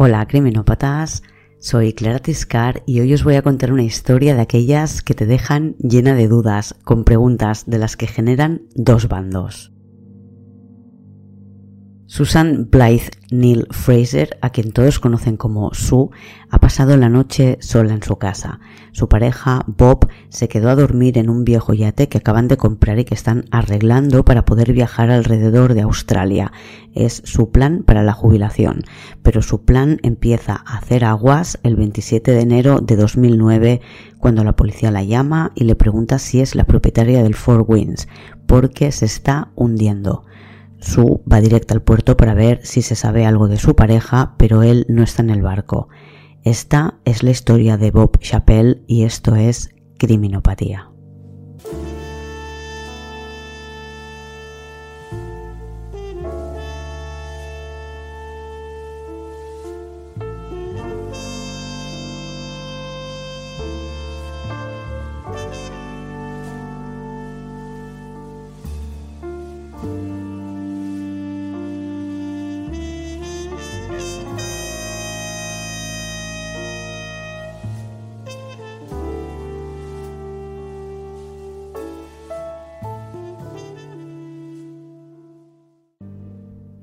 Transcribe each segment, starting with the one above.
Hola, criminópatas. Soy Clara Tiscar y hoy os voy a contar una historia de aquellas que te dejan llena de dudas, con preguntas de las que generan dos bandos. Susan Blythe Neil Fraser, a quien todos conocen como Sue, ha pasado la noche sola en su casa. Su pareja, Bob, se quedó a dormir en un viejo yate que acaban de comprar y que están arreglando para poder viajar alrededor de Australia. Es su plan para la jubilación, pero su plan empieza a hacer aguas el 27 de enero de 2009 cuando la policía la llama y le pregunta si es la propietaria del Four Winds, porque se está hundiendo. Sue va directa al puerto para ver si se sabe algo de su pareja, pero él no está en el barco. Esta es la historia de Bob Chappelle y esto es Criminopatía.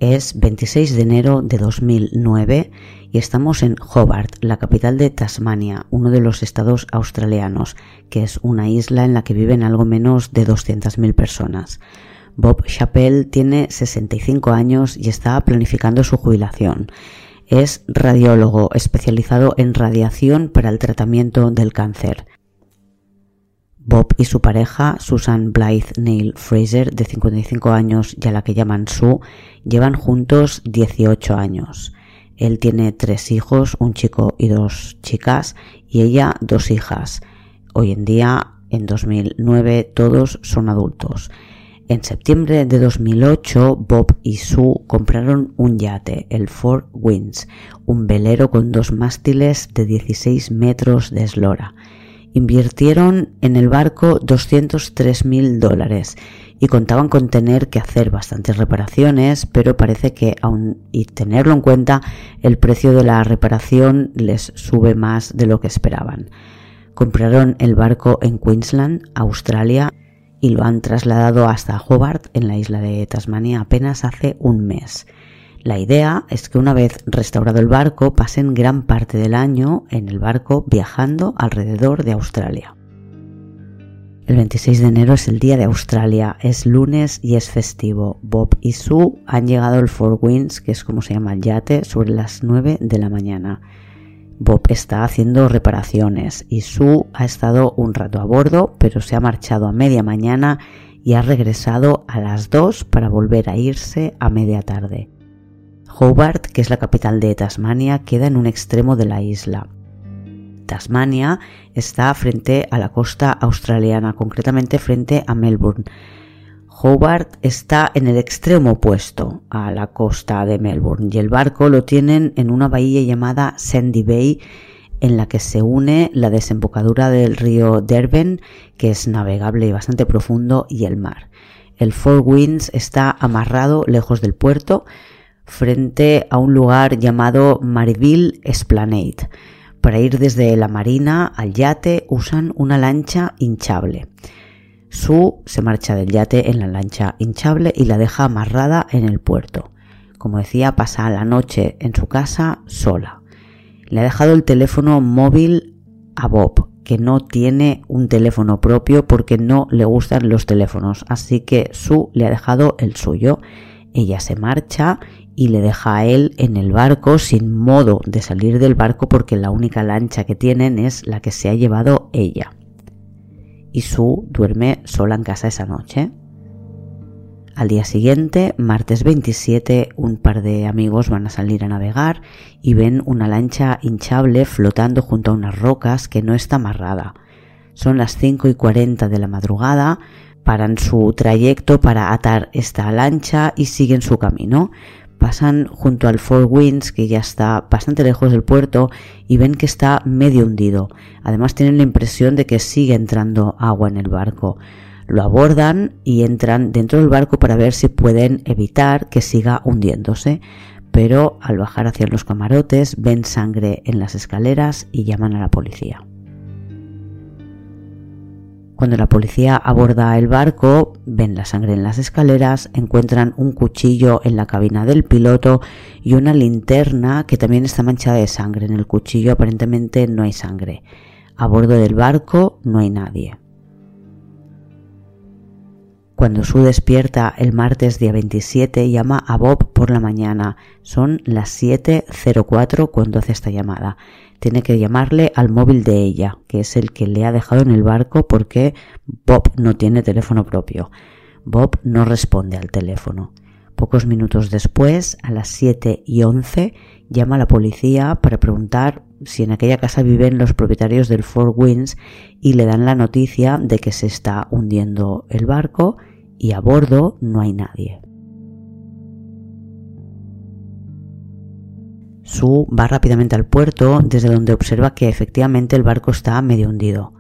Es 26 de enero de 2009 y estamos en Hobart, la capital de Tasmania, uno de los estados australianos, que es una isla en la que viven algo menos de 200.000 personas. Bob Chappell tiene 65 años y está planificando su jubilación. Es radiólogo especializado en radiación para el tratamiento del cáncer. Bob y su pareja, Susan Blythe Neil Fraser, de 55 años y a la que llaman Sue, llevan juntos 18 años. Él tiene tres hijos, un chico y dos chicas, y ella dos hijas. Hoy en día, en 2009, todos son adultos. En septiembre de 2008, Bob y Sue compraron un yate, el Four Winds, un velero con dos mástiles de 16 metros de eslora invirtieron en el barco 203 mil dólares y contaban con tener que hacer bastantes reparaciones, pero parece que aún y tenerlo en cuenta, el precio de la reparación les sube más de lo que esperaban. Compraron el barco en Queensland, Australia, y lo han trasladado hasta Hobart, en la isla de Tasmania, apenas hace un mes. La idea es que una vez restaurado el barco pasen gran parte del año en el barco viajando alrededor de Australia. El 26 de enero es el día de Australia, es lunes y es festivo. Bob y Sue han llegado al Four Winds, que es como se llama el yate, sobre las 9 de la mañana. Bob está haciendo reparaciones y Sue ha estado un rato a bordo, pero se ha marchado a media mañana y ha regresado a las 2 para volver a irse a media tarde. Hobart, que es la capital de Tasmania, queda en un extremo de la isla. Tasmania está frente a la costa australiana, concretamente frente a Melbourne. Hobart está en el extremo opuesto a la costa de Melbourne y el barco lo tienen en una bahía llamada Sandy Bay en la que se une la desembocadura del río Derben, que es navegable y bastante profundo, y el mar. El Four Winds está amarrado lejos del puerto, frente a un lugar llamado Mariville Esplanade. Para ir desde la marina al yate usan una lancha hinchable. Sue se marcha del yate en la lancha hinchable y la deja amarrada en el puerto. Como decía, pasa la noche en su casa sola. Le ha dejado el teléfono móvil a Bob, que no tiene un teléfono propio porque no le gustan los teléfonos, así que Sue le ha dejado el suyo. Ella se marcha y le deja a él en el barco sin modo de salir del barco porque la única lancha que tienen es la que se ha llevado ella. Y Sue duerme sola en casa esa noche. Al día siguiente, martes 27, un par de amigos van a salir a navegar y ven una lancha hinchable flotando junto a unas rocas que no está amarrada. Son las 5 y 40 de la madrugada, paran su trayecto para atar esta lancha y siguen su camino pasan junto al Four Winds, que ya está bastante lejos del puerto, y ven que está medio hundido. Además tienen la impresión de que sigue entrando agua en el barco. Lo abordan y entran dentro del barco para ver si pueden evitar que siga hundiéndose. pero al bajar hacia los camarotes ven sangre en las escaleras y llaman a la policía. Cuando la policía aborda el barco, ven la sangre en las escaleras, encuentran un cuchillo en la cabina del piloto y una linterna que también está manchada de sangre. En el cuchillo aparentemente no hay sangre. A bordo del barco no hay nadie. Cuando Sue despierta el martes día 27, llama a Bob por la mañana. Son las 7.04 cuando hace esta llamada. Tiene que llamarle al móvil de ella, que es el que le ha dejado en el barco porque Bob no tiene teléfono propio. Bob no responde al teléfono. Pocos minutos después, a las 7 y 11, llama a la policía para preguntar si en aquella casa viven los propietarios del Four Winds y le dan la noticia de que se está hundiendo el barco y a bordo no hay nadie. Sue va rápidamente al puerto desde donde observa que efectivamente el barco está medio hundido.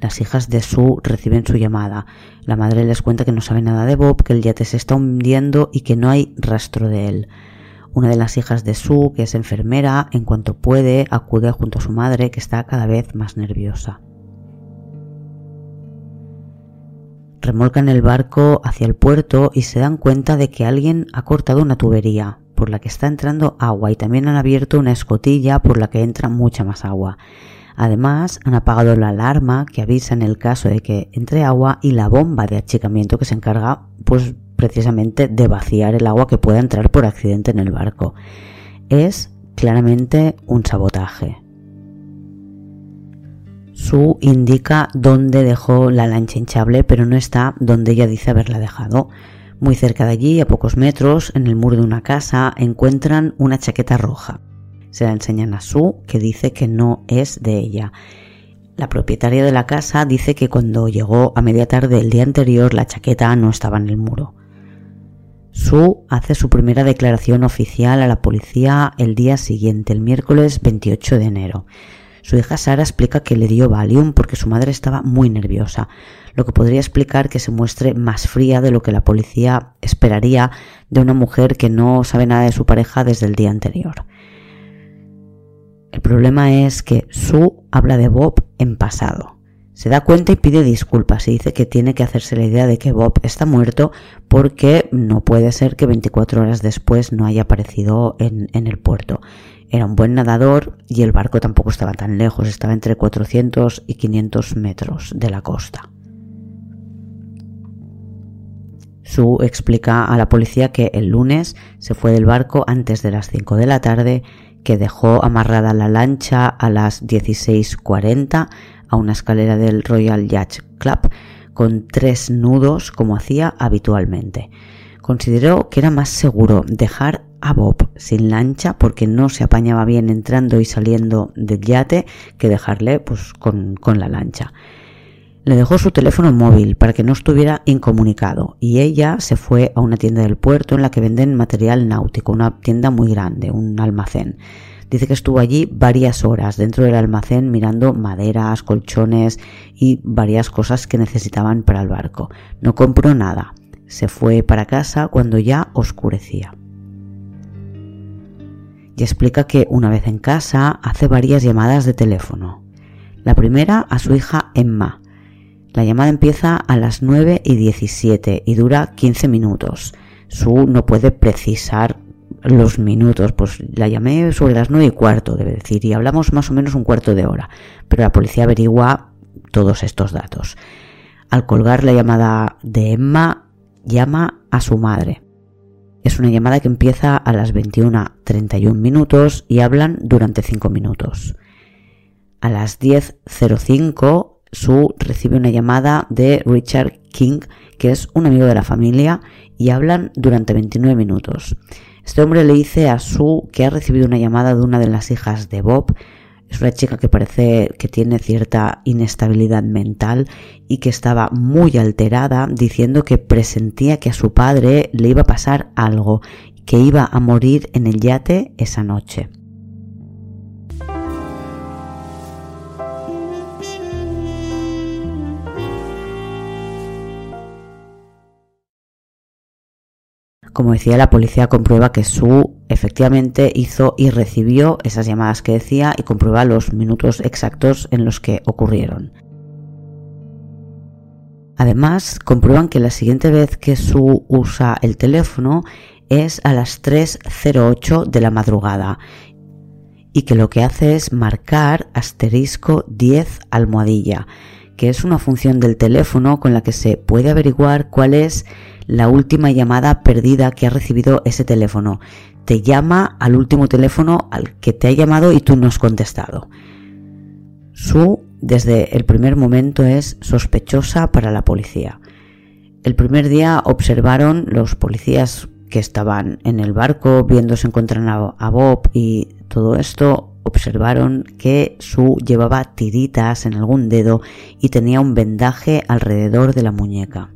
Las hijas de Sue reciben su llamada. La madre les cuenta que no sabe nada de Bob, que el yate se está hundiendo y que no hay rastro de él. Una de las hijas de Sue, que es enfermera, en cuanto puede, acude junto a su madre, que está cada vez más nerviosa. Remolcan el barco hacia el puerto y se dan cuenta de que alguien ha cortado una tubería por la que está entrando agua y también han abierto una escotilla por la que entra mucha más agua. Además, han apagado la alarma que avisa en el caso de que entre agua y la bomba de achicamiento que se encarga, pues precisamente de vaciar el agua que pueda entrar por accidente en el barco. Es claramente un sabotaje. Su indica dónde dejó la lancha hinchable, pero no está donde ella dice haberla dejado. Muy cerca de allí, a pocos metros, en el muro de una casa, encuentran una chaqueta roja. Se la enseñan a Su, que dice que no es de ella. La propietaria de la casa dice que cuando llegó a media tarde el día anterior la chaqueta no estaba en el muro. Su hace su primera declaración oficial a la policía el día siguiente, el miércoles 28 de enero. Su hija Sara explica que le dio Valium porque su madre estaba muy nerviosa, lo que podría explicar que se muestre más fría de lo que la policía esperaría de una mujer que no sabe nada de su pareja desde el día anterior. El problema es que Sue habla de Bob en pasado. Se da cuenta y pide disculpas y dice que tiene que hacerse la idea de que Bob está muerto porque no puede ser que 24 horas después no haya aparecido en, en el puerto. Era un buen nadador y el barco tampoco estaba tan lejos, estaba entre 400 y 500 metros de la costa. Sue explica a la policía que el lunes se fue del barco antes de las 5 de la tarde, que dejó amarrada la lancha a las 16.40 a una escalera del Royal Yacht Club con tres nudos como hacía habitualmente. Consideró que era más seguro dejar a Bob sin lancha porque no se apañaba bien entrando y saliendo del yate que dejarle pues con, con la lancha. Le dejó su teléfono móvil para que no estuviera incomunicado y ella se fue a una tienda del puerto en la que venden material náutico, una tienda muy grande, un almacén. Dice que estuvo allí varias horas dentro del almacén mirando maderas, colchones y varias cosas que necesitaban para el barco. No compró nada. Se fue para casa cuando ya oscurecía. Y explica que una vez en casa hace varias llamadas de teléfono. La primera a su hija Emma, la llamada empieza a las 9 y 17 y dura 15 minutos. Su no puede precisar los minutos, pues la llamé sobre las 9 y cuarto, debe decir, y hablamos más o menos un cuarto de hora, pero la policía averigua todos estos datos. Al colgar la llamada de Emma, llama a su madre. Es una llamada que empieza a las 21.31 minutos y hablan durante 5 minutos. A las 10.05 Sue recibe una llamada de Richard King, que es un amigo de la familia, y hablan durante 29 minutos. Este hombre le dice a Sue que ha recibido una llamada de una de las hijas de Bob. Es una chica que parece que tiene cierta inestabilidad mental y que estaba muy alterada diciendo que presentía que a su padre le iba a pasar algo, que iba a morir en el yate esa noche. Como decía, la policía comprueba que Su efectivamente hizo y recibió esas llamadas que decía y comprueba los minutos exactos en los que ocurrieron. Además, comprueban que la siguiente vez que Su usa el teléfono es a las 3.08 de la madrugada y que lo que hace es marcar asterisco 10 almohadilla, que es una función del teléfono con la que se puede averiguar cuál es la última llamada perdida que ha recibido ese teléfono. Te llama al último teléfono al que te ha llamado y tú no has contestado. Su, desde el primer momento, es sospechosa para la policía. El primer día observaron los policías que estaban en el barco viendo si encuentran a Bob y todo esto, observaron que Su llevaba tiritas en algún dedo y tenía un vendaje alrededor de la muñeca.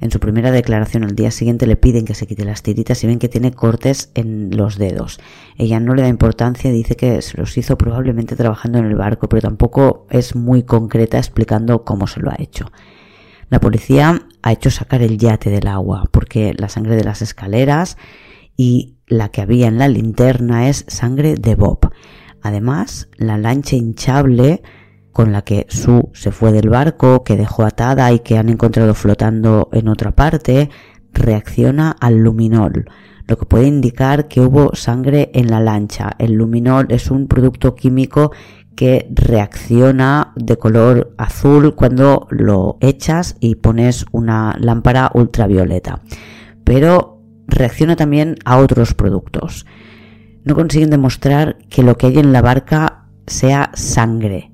En su primera declaración al día siguiente le piden que se quite las tiritas y ven que tiene cortes en los dedos. Ella no le da importancia, dice que se los hizo probablemente trabajando en el barco, pero tampoco es muy concreta explicando cómo se lo ha hecho. La policía ha hecho sacar el yate del agua porque la sangre de las escaleras y la que había en la linterna es sangre de Bob. Además, la lancha hinchable con la que Sue se fue del barco, que dejó atada y que han encontrado flotando en otra parte, reacciona al luminol, lo que puede indicar que hubo sangre en la lancha. El luminol es un producto químico que reacciona de color azul cuando lo echas y pones una lámpara ultravioleta. Pero reacciona también a otros productos. No consiguen demostrar que lo que hay en la barca sea sangre.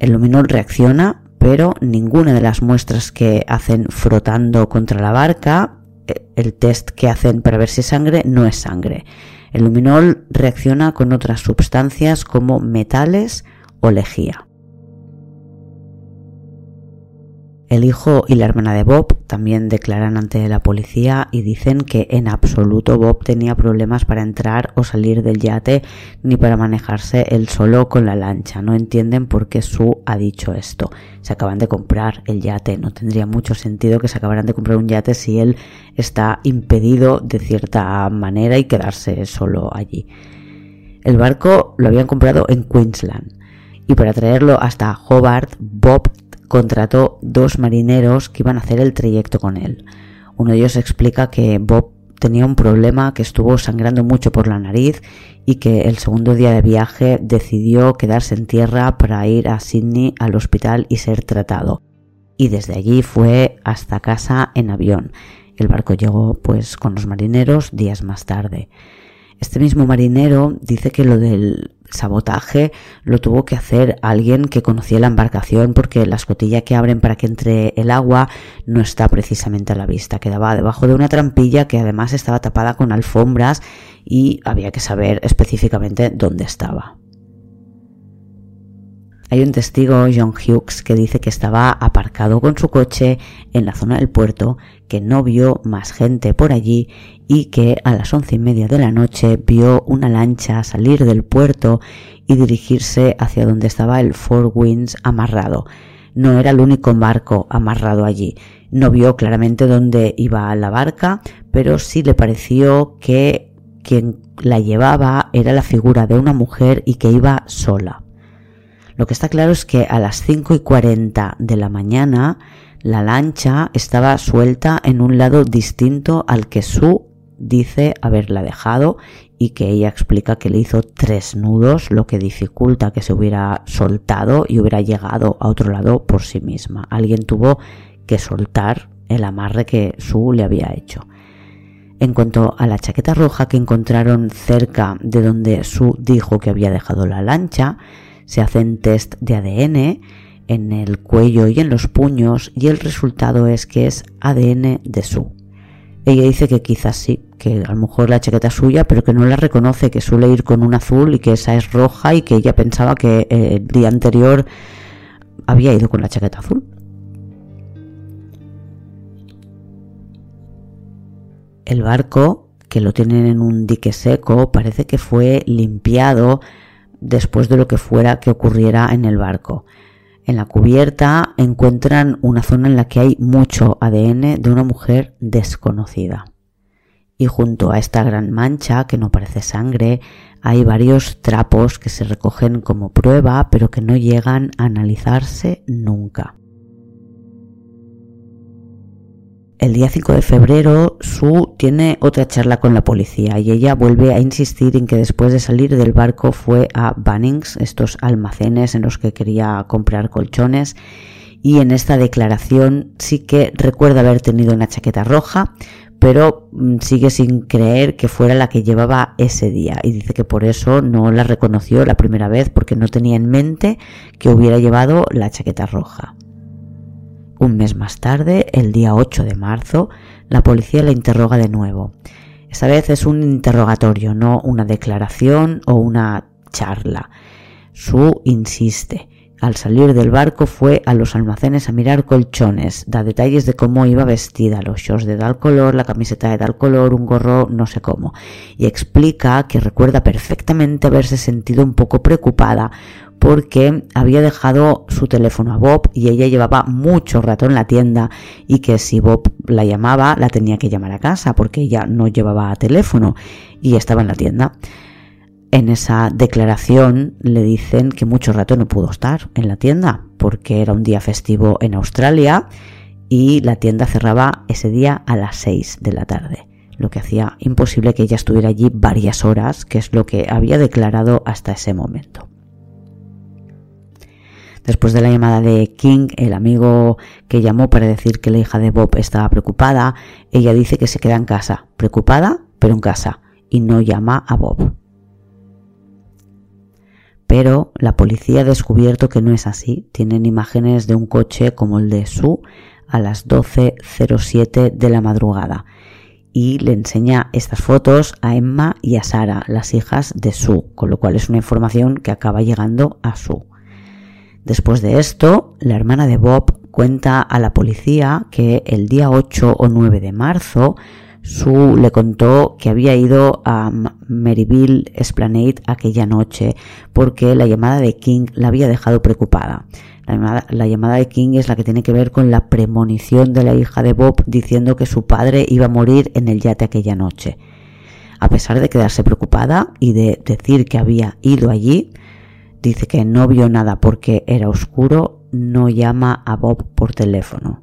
El luminol reacciona, pero ninguna de las muestras que hacen frotando contra la barca, eh, el test que hacen para ver si es sangre, no es sangre. El luminol reacciona con otras sustancias como metales o lejía. El hijo y la hermana de Bob también declaran ante la policía y dicen que en absoluto Bob tenía problemas para entrar o salir del yate ni para manejarse él solo con la lancha. No entienden por qué Sue ha dicho esto. Se acaban de comprar el yate. No tendría mucho sentido que se acabaran de comprar un yate si él está impedido de cierta manera y quedarse solo allí. El barco lo habían comprado en Queensland y para traerlo hasta Hobart, Bob contrató dos marineros que iban a hacer el trayecto con él. Uno de ellos explica que Bob tenía un problema, que estuvo sangrando mucho por la nariz y que el segundo día de viaje decidió quedarse en tierra para ir a Sydney al hospital y ser tratado. Y desde allí fue hasta casa en avión. El barco llegó pues con los marineros días más tarde. Este mismo marinero dice que lo del sabotaje lo tuvo que hacer alguien que conocía la embarcación porque la escotilla que abren para que entre el agua no está precisamente a la vista, quedaba debajo de una trampilla que además estaba tapada con alfombras y había que saber específicamente dónde estaba. Hay un testigo, John Hughes, que dice que estaba aparcado con su coche en la zona del puerto, que no vio más gente por allí y que a las once y media de la noche vio una lancha salir del puerto y dirigirse hacia donde estaba el Four Winds amarrado. No era el único barco amarrado allí. No vio claramente dónde iba la barca, pero sí le pareció que quien la llevaba era la figura de una mujer y que iba sola. Lo que está claro es que a las 5 y 40 de la mañana la lancha estaba suelta en un lado distinto al que su dice haberla dejado y que ella explica que le hizo tres nudos, lo que dificulta que se hubiera soltado y hubiera llegado a otro lado por sí misma. Alguien tuvo que soltar el amarre que Su le había hecho. En cuanto a la chaqueta roja que encontraron cerca de donde Su dijo que había dejado la lancha, se hacen test de ADN en el cuello y en los puños y el resultado es que es ADN de Su. Ella dice que quizás sí, que a lo mejor la chaqueta es suya, pero que no la reconoce, que suele ir con un azul y que esa es roja y que ella pensaba que eh, el día anterior había ido con la chaqueta azul. El barco, que lo tienen en un dique seco, parece que fue limpiado después de lo que fuera que ocurriera en el barco. En la cubierta encuentran una zona en la que hay mucho ADN de una mujer desconocida. y junto a esta gran mancha que no parece sangre hay varios trapos que se recogen como prueba pero que no llegan a analizarse nunca. El día 5 de febrero, Sue tiene otra charla con la policía y ella vuelve a insistir en que después de salir del barco fue a Bunnings, estos almacenes en los que quería comprar colchones, y en esta declaración sí que recuerda haber tenido una chaqueta roja, pero mm, sigue sin creer que fuera la que llevaba ese día y dice que por eso no la reconoció la primera vez porque no tenía en mente que hubiera llevado la chaqueta roja. Un mes más tarde, el día 8 de marzo, la policía la interroga de nuevo. Esta vez es un interrogatorio, no una declaración o una charla. Su insiste. Al salir del barco fue a los almacenes a mirar colchones, da detalles de cómo iba vestida, los shorts de tal color, la camiseta de tal color, un gorro no sé cómo, y explica que recuerda perfectamente haberse sentido un poco preocupada porque había dejado su teléfono a Bob y ella llevaba mucho rato en la tienda y que si Bob la llamaba la tenía que llamar a casa porque ella no llevaba teléfono y estaba en la tienda. En esa declaración le dicen que mucho rato no pudo estar en la tienda porque era un día festivo en Australia y la tienda cerraba ese día a las 6 de la tarde, lo que hacía imposible que ella estuviera allí varias horas, que es lo que había declarado hasta ese momento. Después de la llamada de King, el amigo que llamó para decir que la hija de Bob estaba preocupada, ella dice que se queda en casa, preocupada, pero en casa, y no llama a Bob. Pero la policía ha descubierto que no es así. Tienen imágenes de un coche como el de Sue a las 12.07 de la madrugada y le enseña estas fotos a Emma y a Sara, las hijas de Sue, con lo cual es una información que acaba llegando a Sue. Después de esto, la hermana de Bob cuenta a la policía que el día 8 o 9 de marzo Sue le contó que había ido a Maryville Esplanade aquella noche porque la llamada de King la había dejado preocupada. La llamada, la llamada, de King es la que tiene que ver con la premonición de la hija de Bob diciendo que su padre iba a morir en el yate aquella noche. A pesar de quedarse preocupada y de decir que había ido allí, Dice que no vio nada porque era oscuro, no llama a Bob por teléfono.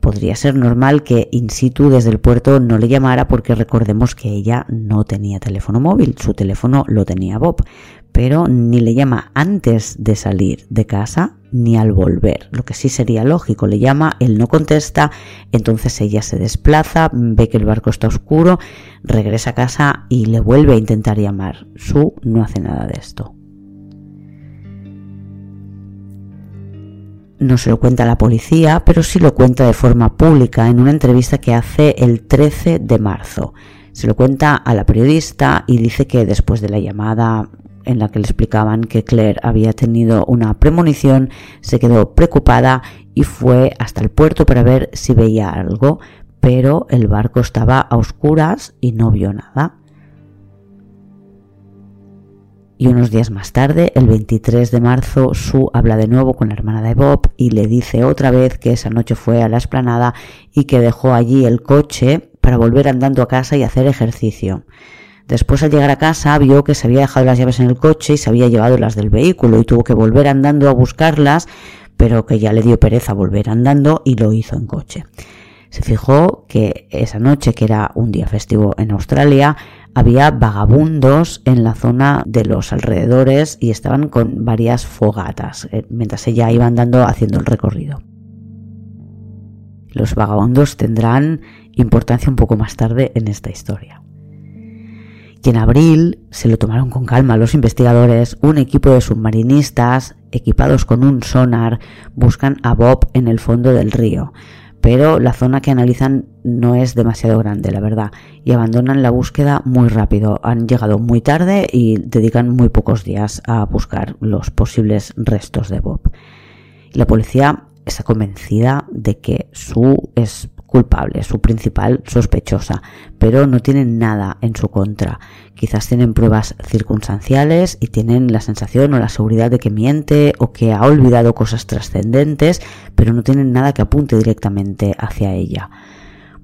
Podría ser normal que in situ desde el puerto no le llamara porque recordemos que ella no tenía teléfono móvil, su teléfono lo tenía Bob, pero ni le llama antes de salir de casa ni al volver. Lo que sí sería lógico, le llama, él no contesta, entonces ella se desplaza, ve que el barco está oscuro, regresa a casa y le vuelve a intentar llamar. Su no hace nada de esto. No se lo cuenta la policía, pero sí lo cuenta de forma pública en una entrevista que hace el 13 de marzo. Se lo cuenta a la periodista y dice que después de la llamada en la que le explicaban que Claire había tenido una premonición, se quedó preocupada y fue hasta el puerto para ver si veía algo, pero el barco estaba a oscuras y no vio nada. Y unos días más tarde, el 23 de marzo, Sue habla de nuevo con la hermana de Bob y le dice otra vez que esa noche fue a la esplanada y que dejó allí el coche para volver andando a casa y hacer ejercicio. Después al llegar a casa vio que se había dejado las llaves en el coche y se había llevado las del vehículo y tuvo que volver andando a buscarlas, pero que ya le dio pereza volver andando y lo hizo en coche. Se fijó que esa noche, que era un día festivo en Australia, había vagabundos en la zona de los alrededores y estaban con varias fogatas eh, mientras ella iba andando haciendo el recorrido. Los vagabundos tendrán importancia un poco más tarde en esta historia. Y en abril se lo tomaron con calma los investigadores, un equipo de submarinistas equipados con un sonar buscan a Bob en el fondo del río pero la zona que analizan no es demasiado grande, la verdad, y abandonan la búsqueda muy rápido. Han llegado muy tarde y dedican muy pocos días a buscar los posibles restos de Bob. La policía está convencida de que su es culpable, su principal sospechosa, pero no tienen nada en su contra. Quizás tienen pruebas circunstanciales y tienen la sensación o la seguridad de que miente o que ha olvidado cosas trascendentes, pero no tienen nada que apunte directamente hacia ella.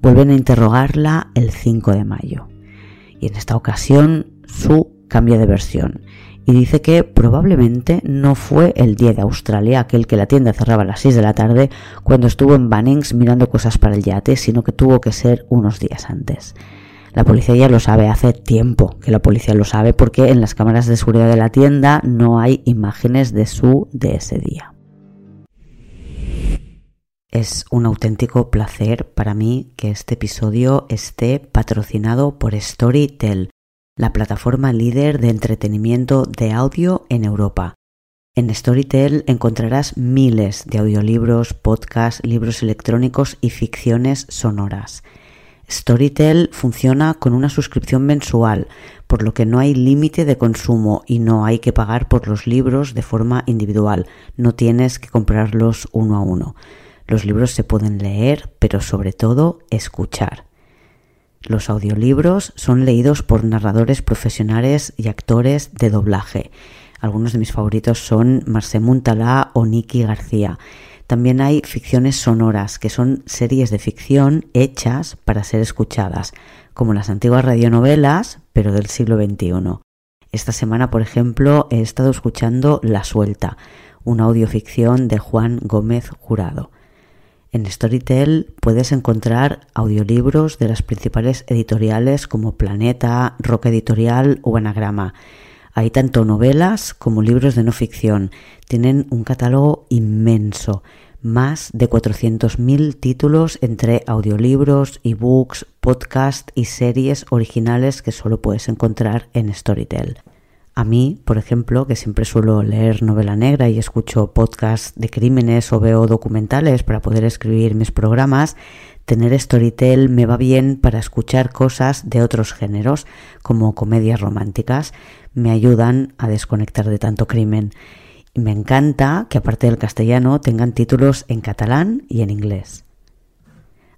Vuelven a interrogarla el 5 de mayo. Y en esta ocasión su cambia de versión y dice que probablemente no fue el día de Australia, aquel que la tienda cerraba a las 6 de la tarde, cuando estuvo en Bunnings mirando cosas para el yate, sino que tuvo que ser unos días antes. La policía ya lo sabe, hace tiempo que la policía lo sabe porque en las cámaras de seguridad de la tienda no hay imágenes de su de ese día. Es un auténtico placer para mí que este episodio esté patrocinado por Storytel, la plataforma líder de entretenimiento de audio en Europa. En Storytel encontrarás miles de audiolibros, podcasts, libros electrónicos y ficciones sonoras. Storytel funciona con una suscripción mensual, por lo que no hay límite de consumo y no hay que pagar por los libros de forma individual, no tienes que comprarlos uno a uno. Los libros se pueden leer, pero sobre todo escuchar. Los audiolibros son leídos por narradores profesionales y actores de doblaje. Algunos de mis favoritos son Marcel Muntalá o Nicky García. También hay ficciones sonoras, que son series de ficción hechas para ser escuchadas, como las antiguas radionovelas, pero del siglo XXI. Esta semana, por ejemplo, he estado escuchando La Suelta, una audioficción de Juan Gómez Jurado. En Storytel puedes encontrar audiolibros de las principales editoriales como Planeta, Roca Editorial o Anagrama. Hay tanto novelas como libros de no ficción. Tienen un catálogo inmenso, más de 400.000 títulos entre audiolibros, ebooks, podcasts y series originales que solo puedes encontrar en Storytel. A mí, por ejemplo, que siempre suelo leer novela negra y escucho podcasts de crímenes o veo documentales para poder escribir mis programas, Tener Storytel me va bien para escuchar cosas de otros géneros, como comedias románticas, me ayudan a desconectar de tanto crimen. Y me encanta que aparte del castellano tengan títulos en catalán y en inglés.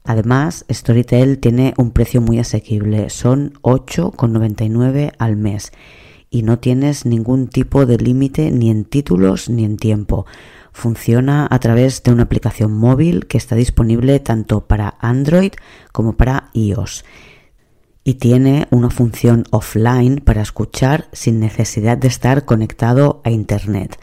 Además, Storytel tiene un precio muy asequible, son 8,99 al mes y no tienes ningún tipo de límite ni en títulos ni en tiempo. Funciona a través de una aplicación móvil que está disponible tanto para Android como para iOS. Y tiene una función offline para escuchar sin necesidad de estar conectado a Internet.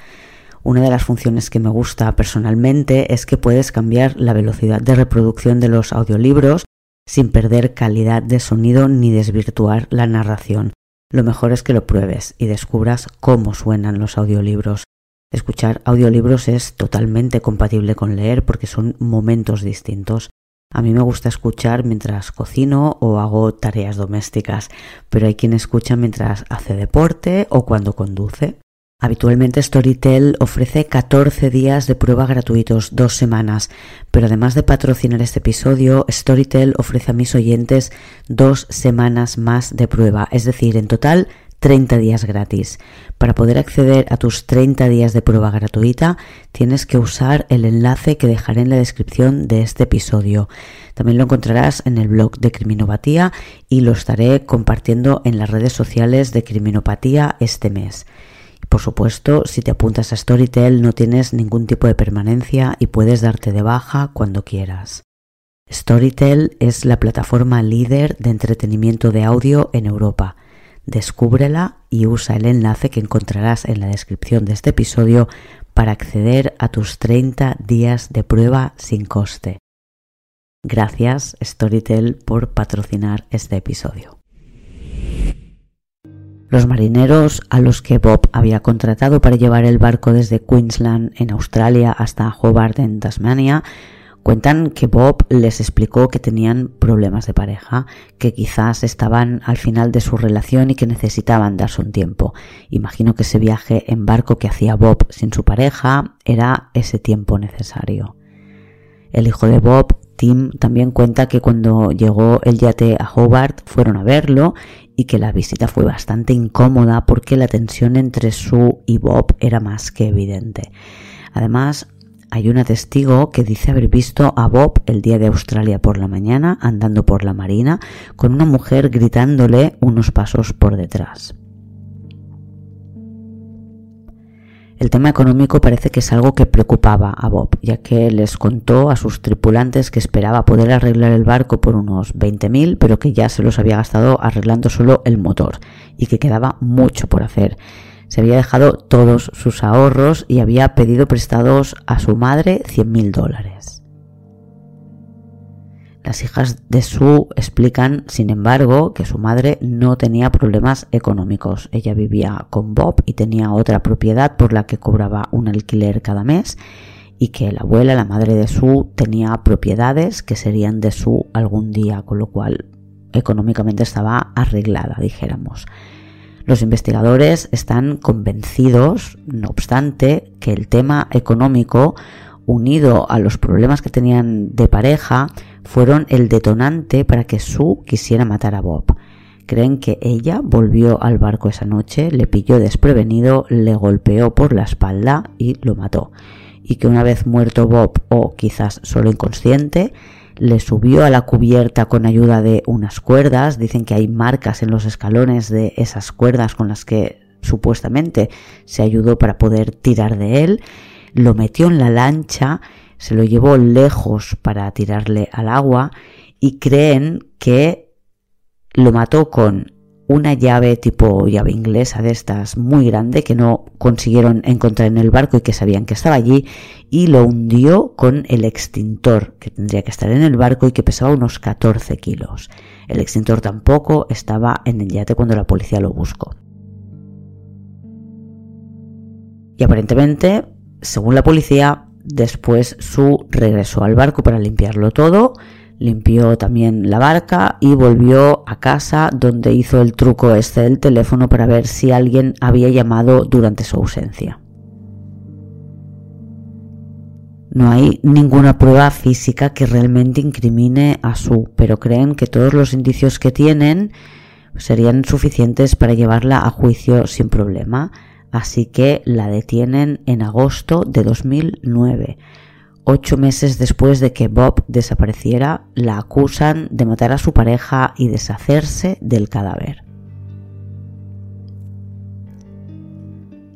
Una de las funciones que me gusta personalmente es que puedes cambiar la velocidad de reproducción de los audiolibros sin perder calidad de sonido ni desvirtuar la narración. Lo mejor es que lo pruebes y descubras cómo suenan los audiolibros. Escuchar audiolibros es totalmente compatible con leer porque son momentos distintos. A mí me gusta escuchar mientras cocino o hago tareas domésticas, pero hay quien escucha mientras hace deporte o cuando conduce. Habitualmente Storytel ofrece 14 días de prueba gratuitos, dos semanas, pero además de patrocinar este episodio, Storytel ofrece a mis oyentes dos semanas más de prueba, es decir, en total 30 días gratis. Para poder acceder a tus 30 días de prueba gratuita, tienes que usar el enlace que dejaré en la descripción de este episodio. También lo encontrarás en el blog de Criminopatía y lo estaré compartiendo en las redes sociales de Criminopatía este mes. Por supuesto, si te apuntas a Storytel no tienes ningún tipo de permanencia y puedes darte de baja cuando quieras. Storytel es la plataforma líder de entretenimiento de audio en Europa descúbrela y usa el enlace que encontrarás en la descripción de este episodio para acceder a tus 30 días de prueba sin coste. Gracias Storytel por patrocinar este episodio. Los marineros a los que Bob había contratado para llevar el barco desde Queensland en Australia hasta Hobart en Tasmania Cuentan que Bob les explicó que tenían problemas de pareja, que quizás estaban al final de su relación y que necesitaban darse un tiempo. Imagino que ese viaje en barco que hacía Bob sin su pareja era ese tiempo necesario. El hijo de Bob, Tim, también cuenta que cuando llegó el yate a Hobart fueron a verlo y que la visita fue bastante incómoda porque la tensión entre Sue y Bob era más que evidente. Además, hay una testigo que dice haber visto a Bob el día de Australia por la mañana andando por la marina con una mujer gritándole unos pasos por detrás. El tema económico parece que es algo que preocupaba a Bob, ya que les contó a sus tripulantes que esperaba poder arreglar el barco por unos 20.000, pero que ya se los había gastado arreglando solo el motor y que quedaba mucho por hacer. Se había dejado todos sus ahorros y había pedido prestados a su madre 100.000 dólares. Las hijas de Sue explican, sin embargo, que su madre no tenía problemas económicos. Ella vivía con Bob y tenía otra propiedad por la que cobraba un alquiler cada mes y que la abuela, la madre de Sue, tenía propiedades que serían de Sue algún día, con lo cual económicamente estaba arreglada, dijéramos. Los investigadores están convencidos, no obstante, que el tema económico, unido a los problemas que tenían de pareja, fueron el detonante para que Sue quisiera matar a Bob. Creen que ella volvió al barco esa noche, le pilló desprevenido, le golpeó por la espalda y lo mató. Y que una vez muerto Bob, o quizás solo inconsciente, le subió a la cubierta con ayuda de unas cuerdas. Dicen que hay marcas en los escalones de esas cuerdas con las que supuestamente se ayudó para poder tirar de él. Lo metió en la lancha se lo llevó lejos para tirarle al agua y creen que lo mató con una llave tipo llave inglesa de estas muy grande que no consiguieron encontrar en el barco y que sabían que estaba allí y lo hundió con el extintor que tendría que estar en el barco y que pesaba unos 14 kilos. El extintor tampoco estaba en el yate cuando la policía lo buscó. Y aparentemente, según la policía, Después Su regresó al barco para limpiarlo todo, limpió también la barca y volvió a casa donde hizo el truco este del teléfono para ver si alguien había llamado durante su ausencia. No hay ninguna prueba física que realmente incrimine a Su, pero creen que todos los indicios que tienen serían suficientes para llevarla a juicio sin problema así que la detienen en agosto de 2009. Ocho meses después de que Bob desapareciera, la acusan de matar a su pareja y deshacerse del cadáver.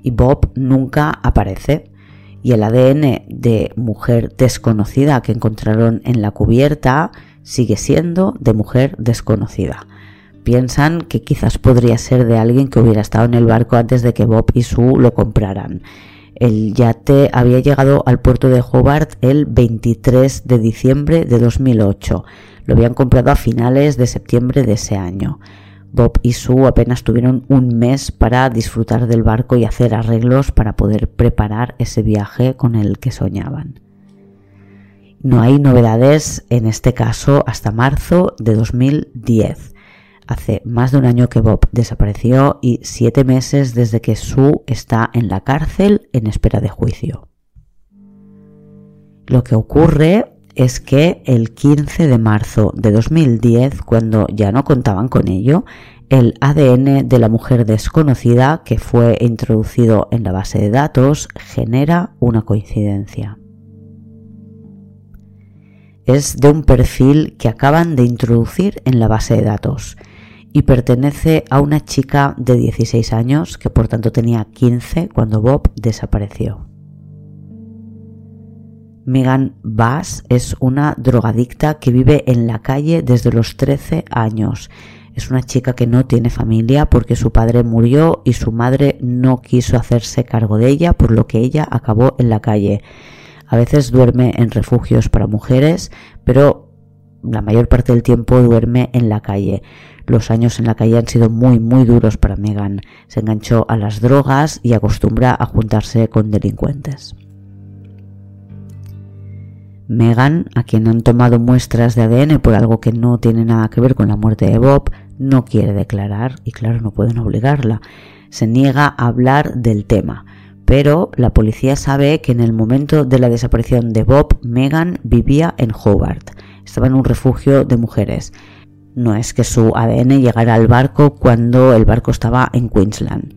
Y Bob nunca aparece y el ADN de mujer desconocida que encontraron en la cubierta sigue siendo de mujer desconocida piensan que quizás podría ser de alguien que hubiera estado en el barco antes de que Bob y Sue lo compraran. El yate había llegado al puerto de Hobart el 23 de diciembre de 2008. Lo habían comprado a finales de septiembre de ese año. Bob y Sue apenas tuvieron un mes para disfrutar del barco y hacer arreglos para poder preparar ese viaje con el que soñaban. No hay novedades en este caso hasta marzo de 2010. Hace más de un año que Bob desapareció y siete meses desde que Sue está en la cárcel en espera de juicio. Lo que ocurre es que el 15 de marzo de 2010, cuando ya no contaban con ello, el ADN de la mujer desconocida que fue introducido en la base de datos genera una coincidencia. Es de un perfil que acaban de introducir en la base de datos y pertenece a una chica de 16 años que por tanto tenía 15 cuando Bob desapareció. Megan Bass es una drogadicta que vive en la calle desde los 13 años. Es una chica que no tiene familia porque su padre murió y su madre no quiso hacerse cargo de ella, por lo que ella acabó en la calle. A veces duerme en refugios para mujeres, pero la mayor parte del tiempo duerme en la calle. Los años en la calle han sido muy, muy duros para Megan. Se enganchó a las drogas y acostumbra a juntarse con delincuentes. Megan, a quien han tomado muestras de ADN por algo que no tiene nada que ver con la muerte de Bob, no quiere declarar y claro, no pueden obligarla. Se niega a hablar del tema, pero la policía sabe que en el momento de la desaparición de Bob, Megan vivía en Hobart. Estaba en un refugio de mujeres no es que su ADN llegara al barco cuando el barco estaba en Queensland.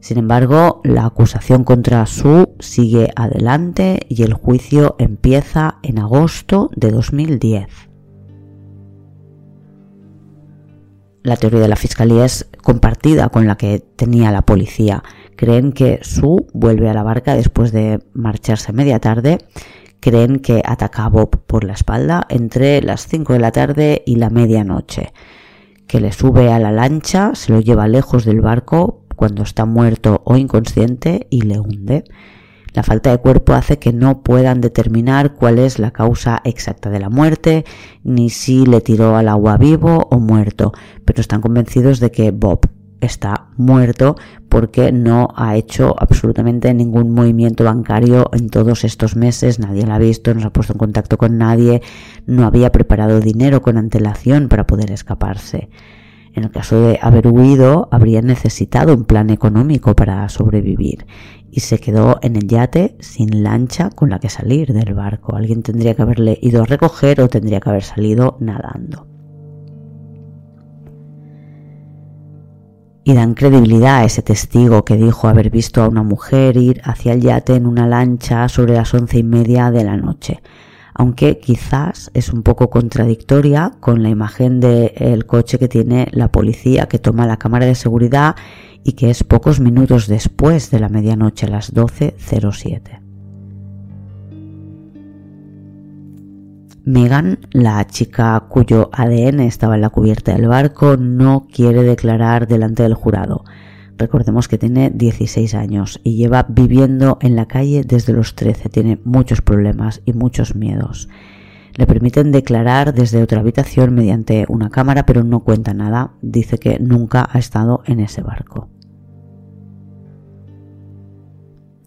Sin embargo, la acusación contra Sue sigue adelante y el juicio empieza en agosto de 2010. La teoría de la fiscalía es compartida con la que tenía la policía. Creen que Sue vuelve a la barca después de marcharse media tarde. Creen que ataca a Bob por la espalda entre las 5 de la tarde y la medianoche. Que le sube a la lancha, se lo lleva lejos del barco cuando está muerto o inconsciente y le hunde. La falta de cuerpo hace que no puedan determinar cuál es la causa exacta de la muerte, ni si le tiró al agua vivo o muerto, pero están convencidos de que Bob está muerto porque no ha hecho absolutamente ningún movimiento bancario en todos estos meses, nadie lo ha visto, no se ha puesto en contacto con nadie, no había preparado dinero con antelación para poder escaparse. En el caso de haber huido, habría necesitado un plan económico para sobrevivir y se quedó en el yate sin lancha con la que salir del barco. Alguien tendría que haberle ido a recoger o tendría que haber salido nadando. Y dan credibilidad a ese testigo que dijo haber visto a una mujer ir hacia el yate en una lancha sobre las once y media de la noche aunque quizás es un poco contradictoria con la imagen del coche que tiene la policía que toma la cámara de seguridad y que es pocos minutos después de la medianoche a las 12.07. Megan, la chica cuyo ADN estaba en la cubierta del barco, no quiere declarar delante del jurado. Recordemos que tiene 16 años y lleva viviendo en la calle desde los 13. Tiene muchos problemas y muchos miedos. Le permiten declarar desde otra habitación mediante una cámara, pero no cuenta nada. Dice que nunca ha estado en ese barco.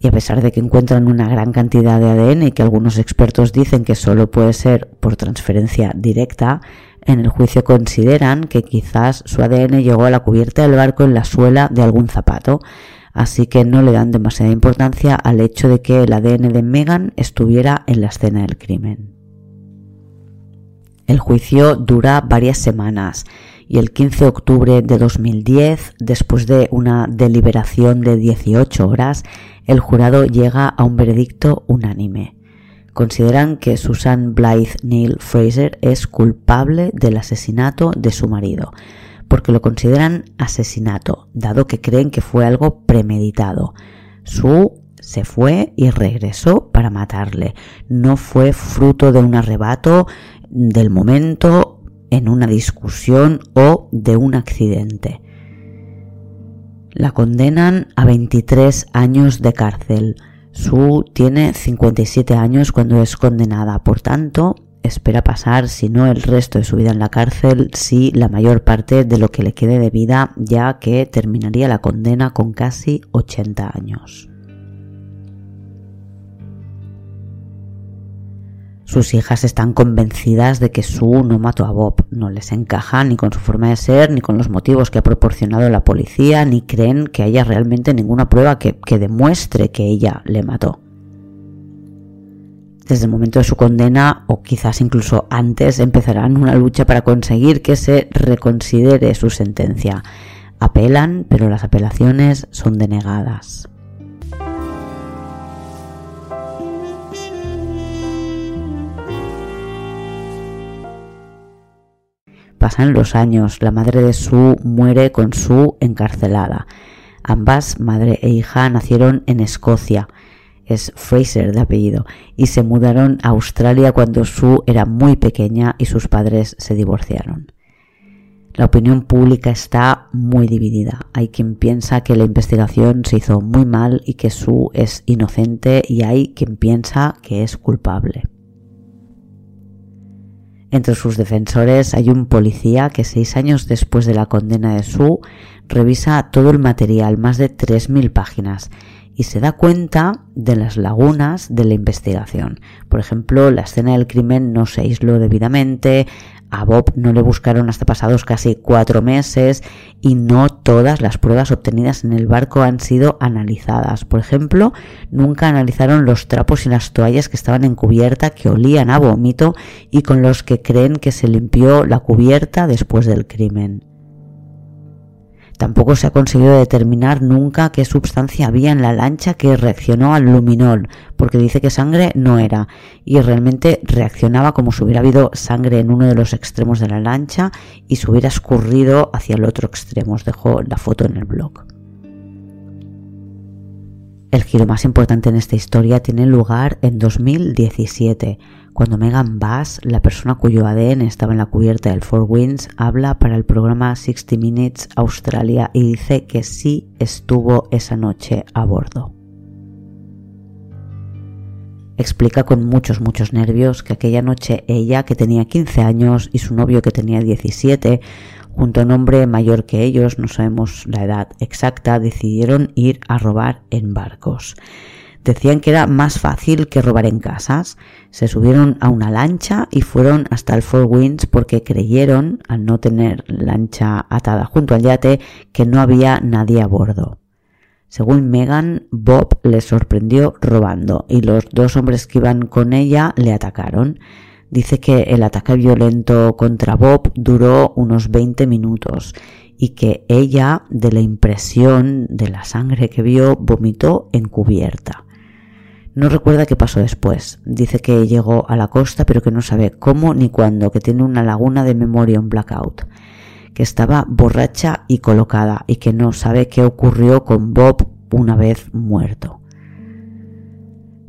Y a pesar de que encuentran una gran cantidad de ADN y que algunos expertos dicen que solo puede ser por transferencia directa, en el juicio consideran que quizás su ADN llegó a la cubierta del barco en la suela de algún zapato, así que no le dan demasiada importancia al hecho de que el ADN de Megan estuviera en la escena del crimen. El juicio dura varias semanas y el 15 de octubre de 2010, después de una deliberación de 18 horas, el jurado llega a un veredicto unánime consideran que Susan Blythe Neil Fraser es culpable del asesinato de su marido, porque lo consideran asesinato, dado que creen que fue algo premeditado. Su se fue y regresó para matarle. No fue fruto de un arrebato del momento, en una discusión o de un accidente. La condenan a 23 años de cárcel. Su tiene 57 años cuando es condenada, por tanto, espera pasar, si no el resto de su vida en la cárcel, si la mayor parte de lo que le quede de vida, ya que terminaría la condena con casi 80 años. Sus hijas están convencidas de que Sue no mató a Bob, no les encaja ni con su forma de ser, ni con los motivos que ha proporcionado la policía, ni creen que haya realmente ninguna prueba que, que demuestre que ella le mató. Desde el momento de su condena, o quizás incluso antes, empezarán una lucha para conseguir que se reconsidere su sentencia. Apelan, pero las apelaciones son denegadas. Pasan los años, la madre de Sue muere con Sue encarcelada. Ambas, madre e hija, nacieron en Escocia, es Fraser de apellido, y se mudaron a Australia cuando Sue era muy pequeña y sus padres se divorciaron. La opinión pública está muy dividida. Hay quien piensa que la investigación se hizo muy mal y que Sue es inocente y hay quien piensa que es culpable. Entre sus defensores hay un policía que seis años después de la condena de Sue revisa todo el material, más de 3.000 páginas, y se da cuenta de las lagunas de la investigación. Por ejemplo, la escena del crimen no se aisló debidamente, a Bob no le buscaron hasta pasados casi cuatro meses y no todas las pruebas obtenidas en el barco han sido analizadas. Por ejemplo, nunca analizaron los trapos y las toallas que estaban en cubierta que olían a vómito y con los que creen que se limpió la cubierta después del crimen. Tampoco se ha conseguido determinar nunca qué sustancia había en la lancha que reaccionó al luminol, porque dice que sangre no era, y realmente reaccionaba como si hubiera habido sangre en uno de los extremos de la lancha y se hubiera escurrido hacia el otro extremo. Os dejo la foto en el blog. El giro más importante en esta historia tiene lugar en 2017, cuando Megan Bass, la persona cuyo ADN estaba en la cubierta del Four Winds, habla para el programa 60 Minutes Australia y dice que sí estuvo esa noche a bordo. Explica con muchos, muchos nervios que aquella noche ella, que tenía 15 años, y su novio, que tenía 17, junto a un hombre mayor que ellos, no sabemos la edad exacta, decidieron ir a robar en barcos. Decían que era más fácil que robar en casas. Se subieron a una lancha y fueron hasta el Four Winds porque creyeron, al no tener lancha atada junto al yate, que no había nadie a bordo. Según Megan, Bob le sorprendió robando y los dos hombres que iban con ella le atacaron. Dice que el ataque violento contra Bob duró unos 20 minutos y que ella, de la impresión de la sangre que vio, vomitó encubierta. No recuerda qué pasó después. Dice que llegó a la costa pero que no sabe cómo ni cuándo, que tiene una laguna de memoria, un blackout, que estaba borracha y colocada y que no sabe qué ocurrió con Bob una vez muerto.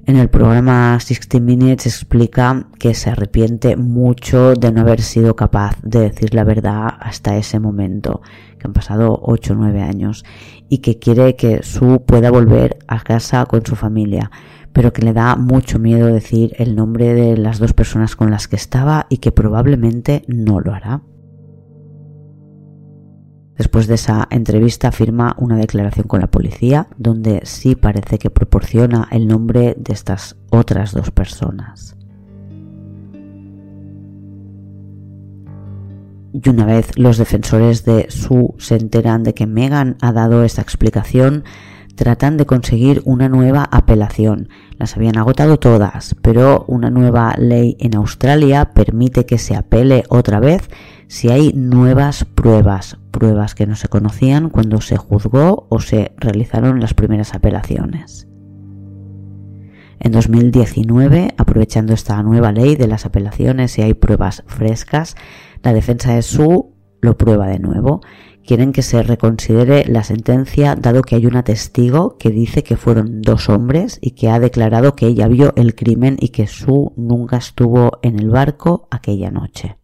En el programa 60 Minutes explica que se arrepiente mucho de no haber sido capaz de decir la verdad hasta ese momento, que han pasado 8 o 9 años, y que quiere que Sue pueda volver a casa con su familia, pero que le da mucho miedo decir el nombre de las dos personas con las que estaba y que probablemente no lo hará. Después de esa entrevista firma una declaración con la policía donde sí parece que proporciona el nombre de estas otras dos personas. Y una vez los defensores de Sue se enteran de que Megan ha dado esta explicación, tratan de conseguir una nueva apelación. Las habían agotado todas, pero una nueva ley en Australia permite que se apele otra vez si hay nuevas pruebas, pruebas que no se conocían cuando se juzgó o se realizaron las primeras apelaciones. En 2019, aprovechando esta nueva ley de las apelaciones si hay pruebas frescas, la defensa de Su lo prueba de nuevo quieren que se reconsidere la sentencia dado que hay una testigo que dice que fueron dos hombres y que ha declarado que ella vio el crimen y que Sue nunca estuvo en el barco aquella noche.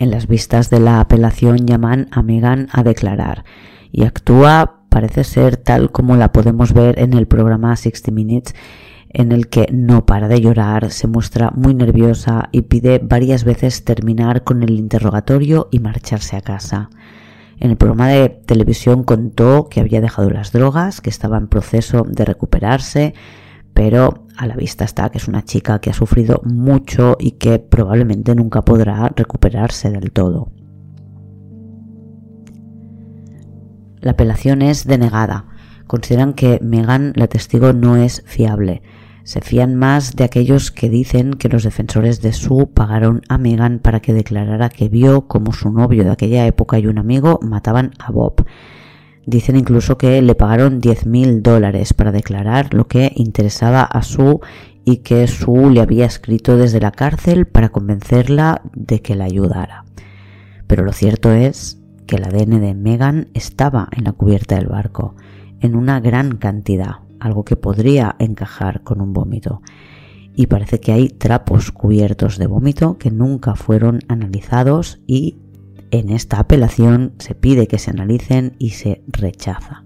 En las vistas de la apelación llaman a Megan a declarar y actúa parece ser tal como la podemos ver en el programa 60 Minutes en el que no para de llorar, se muestra muy nerviosa y pide varias veces terminar con el interrogatorio y marcharse a casa. En el programa de televisión contó que había dejado las drogas, que estaba en proceso de recuperarse, pero a la vista está que es una chica que ha sufrido mucho y que probablemente nunca podrá recuperarse del todo. La apelación es denegada. Consideran que Megan, la testigo, no es fiable se fían más de aquellos que dicen que los defensores de Sue pagaron a Megan para que declarara que vio como su novio de aquella época y un amigo mataban a Bob. Dicen incluso que le pagaron 10.000 dólares para declarar lo que interesaba a Sue y que Sue le había escrito desde la cárcel para convencerla de que la ayudara. Pero lo cierto es que el ADN de Megan estaba en la cubierta del barco, en una gran cantidad, algo que podría encajar con un vómito. Y parece que hay trapos cubiertos de vómito que nunca fueron analizados y en esta apelación se pide que se analicen y se rechaza.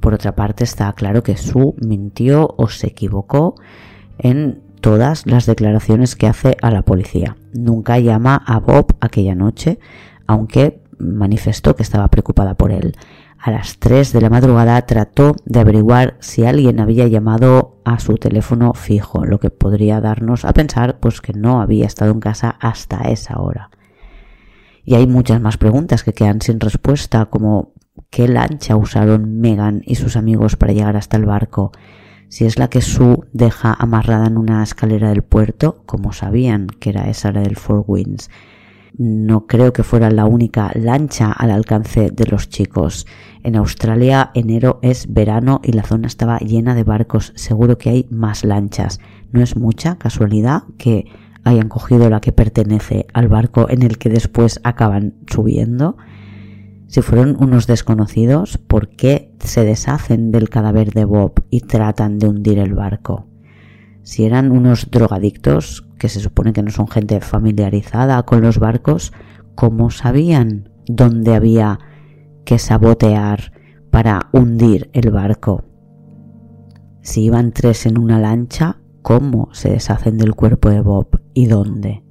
Por otra parte, está claro que Su mintió o se equivocó en todas las declaraciones que hace a la policía. Nunca llama a Bob aquella noche, aunque manifestó que estaba preocupada por él a las 3 de la madrugada trató de averiguar si alguien había llamado a su teléfono fijo, lo que podría darnos a pensar pues que no había estado en casa hasta esa hora. Y hay muchas más preguntas que quedan sin respuesta, como ¿qué lancha usaron Megan y sus amigos para llegar hasta el barco? Si es la que Sue deja amarrada en una escalera del puerto, como sabían que era esa la del Four Winds, no creo que fuera la única lancha al alcance de los chicos. En Australia enero es verano y la zona estaba llena de barcos. Seguro que hay más lanchas. No es mucha casualidad que hayan cogido la que pertenece al barco en el que después acaban subiendo. Si fueron unos desconocidos, ¿por qué se deshacen del cadáver de Bob y tratan de hundir el barco? Si eran unos drogadictos, que se supone que no son gente familiarizada con los barcos, ¿cómo sabían dónde había que sabotear para hundir el barco? Si iban tres en una lancha, ¿cómo se deshacen del cuerpo de Bob y dónde?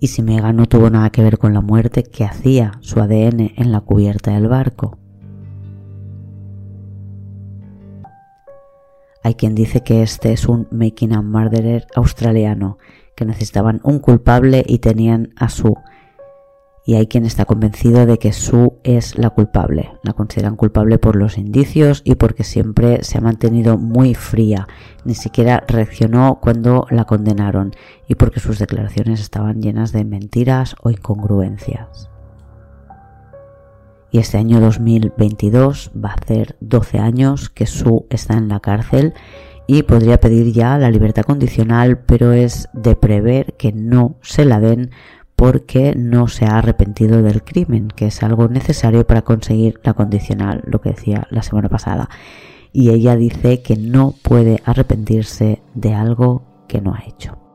Y si Mega no tuvo nada que ver con la muerte, ¿qué hacía su ADN en la cubierta del barco? Hay quien dice que este es un making a murderer australiano, que necesitaban un culpable y tenían a su y hay quien está convencido de que Sue es la culpable. La consideran culpable por los indicios y porque siempre se ha mantenido muy fría, ni siquiera reaccionó cuando la condenaron y porque sus declaraciones estaban llenas de mentiras o incongruencias. Y este año 2022 va a hacer 12 años que Sue está en la cárcel y podría pedir ya la libertad condicional, pero es de prever que no se la den porque no se ha arrepentido del crimen, que es algo necesario para conseguir la condicional, lo que decía la semana pasada. Y ella dice que no puede arrepentirse de algo que no ha hecho.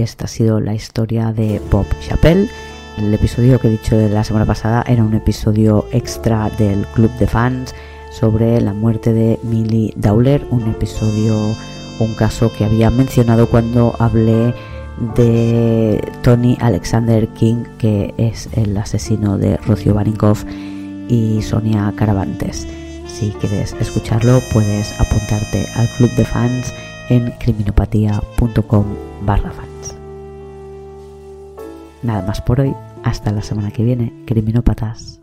Esta ha sido la historia de Bob Chappelle. El episodio que he dicho de la semana pasada era un episodio extra del Club de Fans sobre la muerte de Millie Dowler, un episodio un caso que había mencionado cuando hablé de Tony Alexander King, que es el asesino de Rocío Barinkoff y Sonia Caravantes. Si quieres escucharlo, puedes apuntarte al club de fans en criminopatía.com barra. Nada más por hoy, hasta la semana que viene, criminópatas.